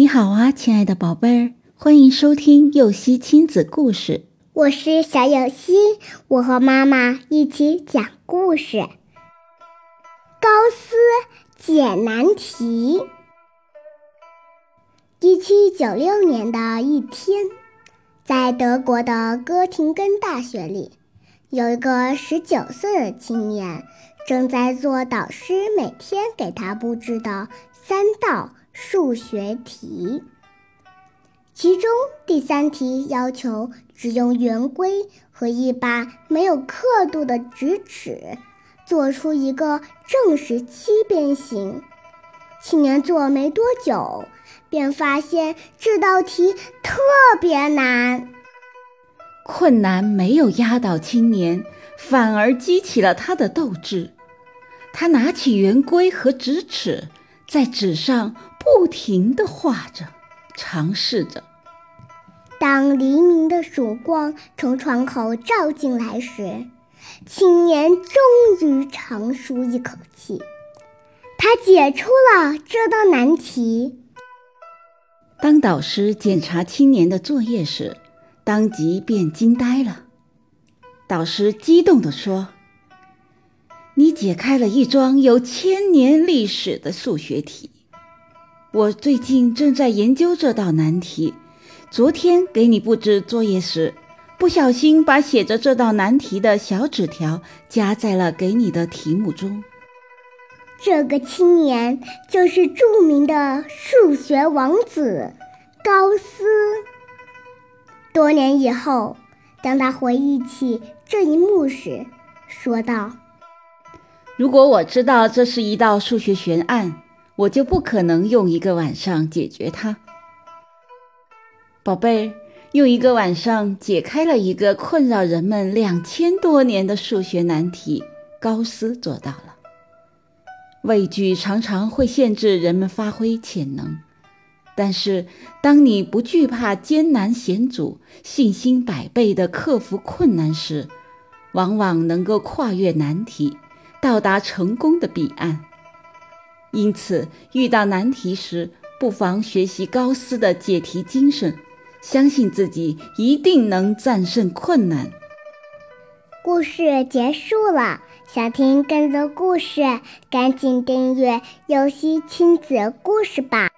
你好啊，亲爱的宝贝儿，欢迎收听幼熙亲子故事。我是小幼熙，我和妈妈一起讲故事。高斯解难题。一七九六年的一天，在德国的哥廷根大学里，有一个十九岁的青年正在做导师每天给他布置的三道。数学题，其中第三题要求只用圆规和一把没有刻度的直尺，做出一个正十七边形。青年做没多久，便发现这道题特别难。困难没有压倒青年，反而激起了他的斗志。他拿起圆规和直尺，在纸上。不停地画着，尝试着。当黎明的曙光从窗口照进来时，青年终于长舒一口气，他解出了这道难题。当导师检查青年的作业时，当即便惊呆了。导师激动地说：“你解开了一桩有千年历史的数学题。”我最近正在研究这道难题。昨天给你布置作业时，不小心把写着这道难题的小纸条夹在了给你的题目中。这个青年就是著名的数学王子高斯。多年以后，当他回忆起这一幕时，说道：“如果我知道这是一道数学悬案。”我就不可能用一个晚上解决它，宝贝，用一个晚上解开了一个困扰人们两千多年的数学难题，高斯做到了。畏惧常常会限制人们发挥潜能，但是当你不惧怕艰难险阻，信心百倍地克服困难时，往往能够跨越难题，到达成功的彼岸。因此，遇到难题时，不妨学习高斯的解题精神，相信自己一定能战胜困难。故事结束了，想听更多故事，赶紧订阅“游戏亲子故事”吧。